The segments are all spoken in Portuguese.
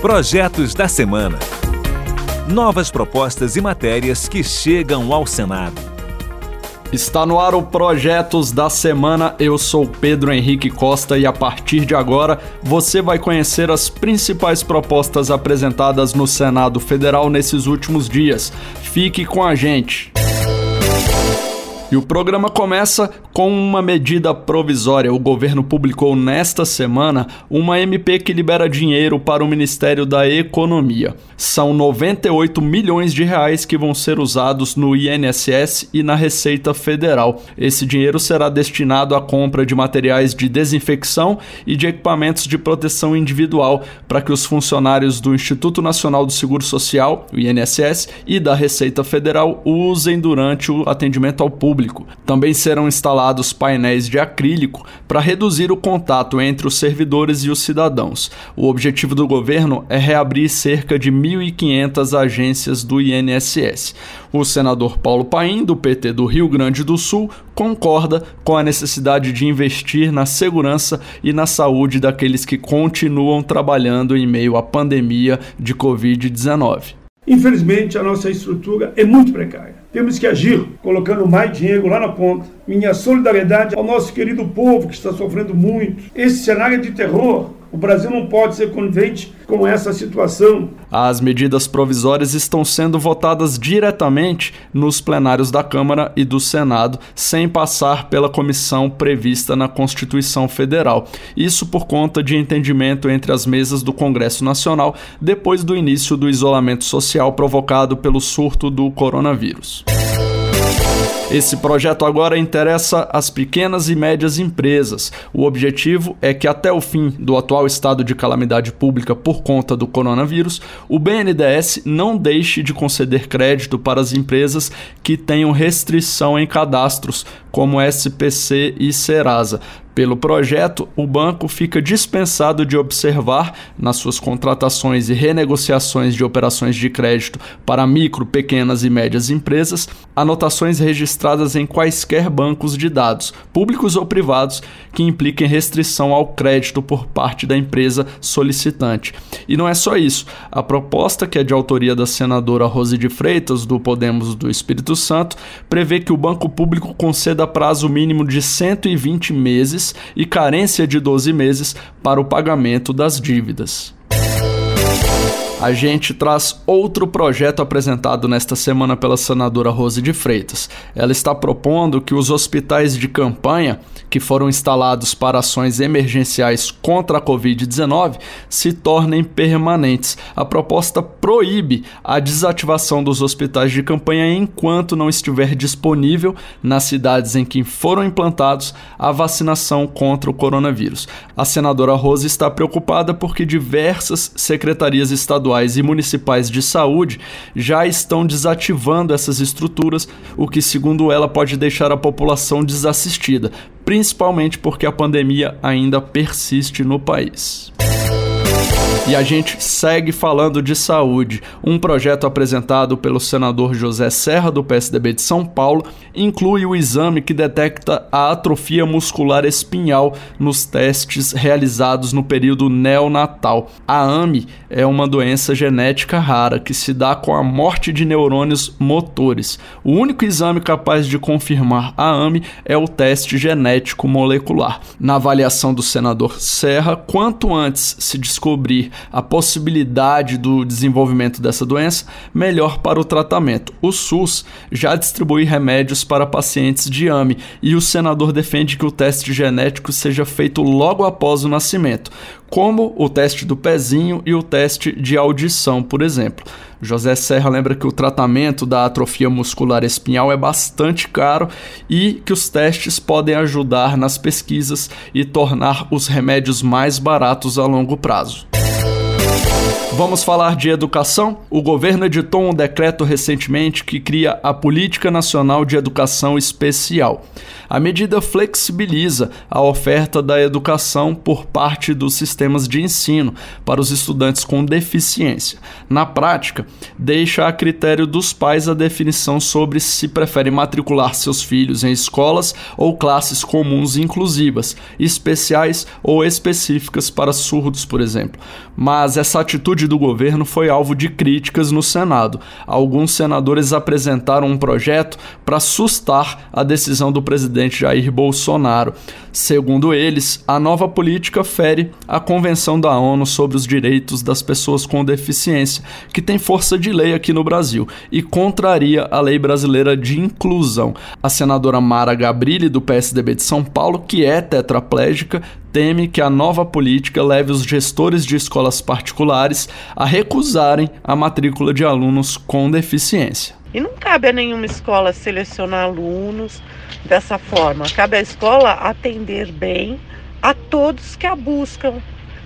Projetos da Semana. Novas propostas e matérias que chegam ao Senado. Está no ar o Projetos da Semana. Eu sou Pedro Henrique Costa e a partir de agora você vai conhecer as principais propostas apresentadas no Senado Federal nesses últimos dias. Fique com a gente. E o programa começa com uma medida provisória. O governo publicou nesta semana uma MP que libera dinheiro para o Ministério da Economia. São 98 milhões de reais que vão ser usados no INSS e na Receita Federal. Esse dinheiro será destinado à compra de materiais de desinfecção e de equipamentos de proteção individual para que os funcionários do Instituto Nacional do Seguro Social, o INSS, e da Receita Federal usem durante o atendimento ao público público. Também serão instalados painéis de acrílico para reduzir o contato entre os servidores e os cidadãos. O objetivo do governo é reabrir cerca de 1.500 agências do INSS. O senador Paulo Paim, do PT do Rio Grande do Sul, concorda com a necessidade de investir na segurança e na saúde daqueles que continuam trabalhando em meio à pandemia de Covid-19. Infelizmente, a nossa estrutura é muito precária. Temos que agir colocando mais dinheiro lá na ponta. Minha solidariedade ao nosso querido povo que está sofrendo muito. Esse cenário de terror o Brasil não pode ser conivente com essa situação. As medidas provisórias estão sendo votadas diretamente nos plenários da Câmara e do Senado, sem passar pela comissão prevista na Constituição Federal. Isso por conta de entendimento entre as mesas do Congresso Nacional depois do início do isolamento social provocado pelo surto do coronavírus. Esse projeto agora interessa as pequenas e médias empresas. O objetivo é que, até o fim do atual estado de calamidade pública por conta do coronavírus, o BNDES não deixe de conceder crédito para as empresas que tenham restrição em cadastros, como SPC e Serasa. Pelo projeto, o banco fica dispensado de observar, nas suas contratações e renegociações de operações de crédito para micro, pequenas e médias empresas, anotações registradas em quaisquer bancos de dados, públicos ou privados, que impliquem restrição ao crédito por parte da empresa solicitante. E não é só isso. A proposta, que é de autoria da senadora Rose de Freitas, do Podemos do Espírito Santo, prevê que o banco público conceda prazo mínimo de 120 meses e carência de 12 meses para o pagamento das dívidas a gente traz outro projeto apresentado nesta semana pela senadora Rose de Freitas. Ela está propondo que os hospitais de campanha, que foram instalados para ações emergenciais contra a Covid-19, se tornem permanentes. A proposta proíbe a desativação dos hospitais de campanha enquanto não estiver disponível nas cidades em que foram implantados a vacinação contra o coronavírus. A senadora Rose está preocupada porque diversas secretarias estaduais estaduais e municipais de saúde já estão desativando essas estruturas, o que, segundo ela, pode deixar a população desassistida, principalmente porque a pandemia ainda persiste no país. E a gente segue falando de saúde. Um projeto apresentado pelo senador José Serra, do PSDB de São Paulo, inclui o exame que detecta a atrofia muscular espinhal nos testes realizados no período neonatal. A AME é uma doença genética rara que se dá com a morte de neurônios motores. O único exame capaz de confirmar a AME é o teste genético molecular. Na avaliação do senador Serra, quanto antes se descobrir a possibilidade do desenvolvimento dessa doença, melhor para o tratamento. O SUS já distribui remédios para pacientes de AME e o senador defende que o teste genético seja feito logo após o nascimento, como o teste do pezinho e o teste de audição, por exemplo. José Serra lembra que o tratamento da atrofia muscular espinhal é bastante caro e que os testes podem ajudar nas pesquisas e tornar os remédios mais baratos a longo prazo. Vamos falar de educação? O governo editou um decreto recentemente que cria a Política Nacional de Educação Especial. A medida flexibiliza a oferta da educação por parte dos sistemas de ensino para os estudantes com deficiência. Na prática, deixa a critério dos pais a definição sobre se preferem matricular seus filhos em escolas ou classes comuns inclusivas, especiais ou específicas para surdos, por exemplo. Mas essa atitude atitude do governo foi alvo de críticas no Senado. Alguns senadores apresentaram um projeto para sustar a decisão do presidente Jair Bolsonaro. Segundo eles, a nova política fere a Convenção da ONU sobre os Direitos das Pessoas com Deficiência, que tem força de lei aqui no Brasil, e contraria a lei brasileira de inclusão. A senadora Mara Gabrilli, do PSDB de São Paulo, que é tetraplégica, teme que a nova política leve os gestores de escolas particulares a recusarem a matrícula de alunos com deficiência. E não cabe a nenhuma escola selecionar alunos dessa forma. Cabe à escola atender bem a todos que a buscam.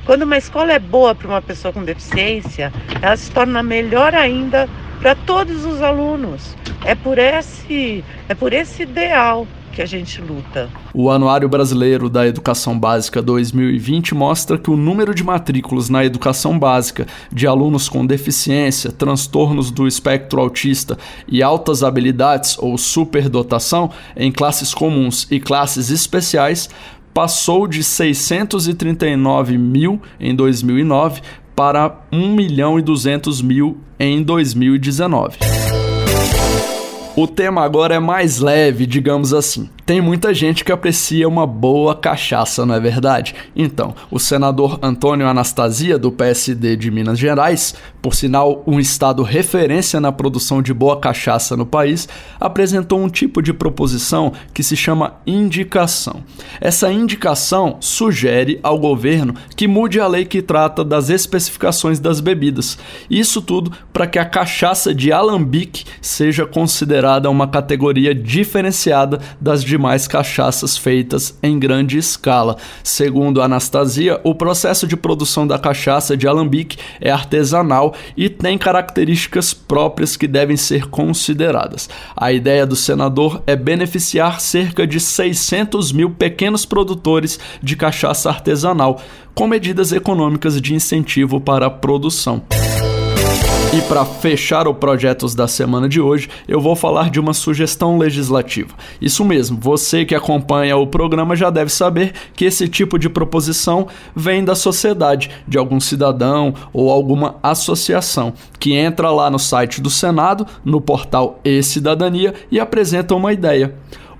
Quando uma escola é boa para uma pessoa com deficiência, ela se torna melhor ainda para todos os alunos. É por esse, é por esse ideal que a gente luta. O Anuário Brasileiro da Educação Básica 2020 mostra que o número de matrículas na educação básica de alunos com deficiência, transtornos do espectro autista e altas habilidades ou superdotação em classes comuns e classes especiais passou de 639 mil em 2009 para 1 milhão e 200 mil em 2019. O tema agora é mais leve, digamos assim. Tem muita gente que aprecia uma boa cachaça, não é verdade? Então, o senador Antônio Anastasia, do PSD de Minas Gerais, por sinal um estado referência na produção de boa cachaça no país, apresentou um tipo de proposição que se chama indicação. Essa indicação sugere ao governo que mude a lei que trata das especificações das bebidas. Isso tudo para que a cachaça de alambique seja considerada uma categoria diferenciada das demais mais cachaças feitas em grande escala. Segundo Anastasia, o processo de produção da cachaça de alambique é artesanal e tem características próprias que devem ser consideradas. A ideia do senador é beneficiar cerca de 600 mil pequenos produtores de cachaça artesanal, com medidas econômicas de incentivo para a produção. E para fechar o Projetos da semana de hoje, eu vou falar de uma sugestão legislativa. Isso mesmo, você que acompanha o programa já deve saber que esse tipo de proposição vem da sociedade, de algum cidadão ou alguma associação, que entra lá no site do Senado, no portal e-Cidadania e apresenta uma ideia.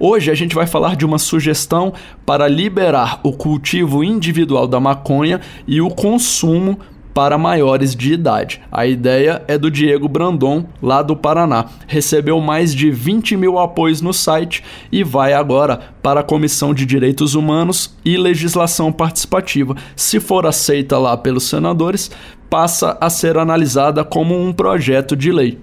Hoje a gente vai falar de uma sugestão para liberar o cultivo individual da maconha e o consumo para maiores de idade. A ideia é do Diego Brandon, lá do Paraná. Recebeu mais de 20 mil apoios no site e vai agora para a Comissão de Direitos Humanos e Legislação Participativa. Se for aceita lá pelos senadores, passa a ser analisada como um projeto de lei.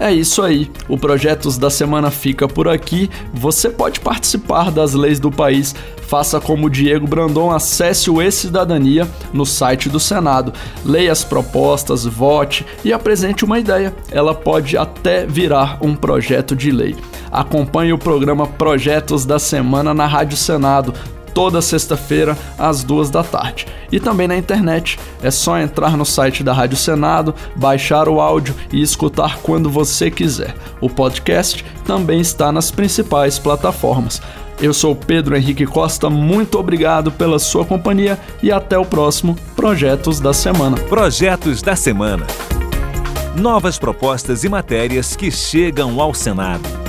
É isso aí. O Projetos da Semana fica por aqui. Você pode participar das leis do país. Faça como o Diego Brandon, acesse o E-Cidadania no site do Senado. Leia as propostas, vote e apresente uma ideia. Ela pode até virar um projeto de lei. Acompanhe o programa Projetos da Semana na Rádio Senado toda sexta-feira às duas da tarde. E também na internet. É só entrar no site da Rádio Senado, baixar o áudio e escutar quando você quiser. O podcast também está nas principais plataformas. Eu sou Pedro Henrique Costa, muito obrigado pela sua companhia e até o próximo Projetos da Semana. Projetos da Semana. Novas propostas e matérias que chegam ao Senado.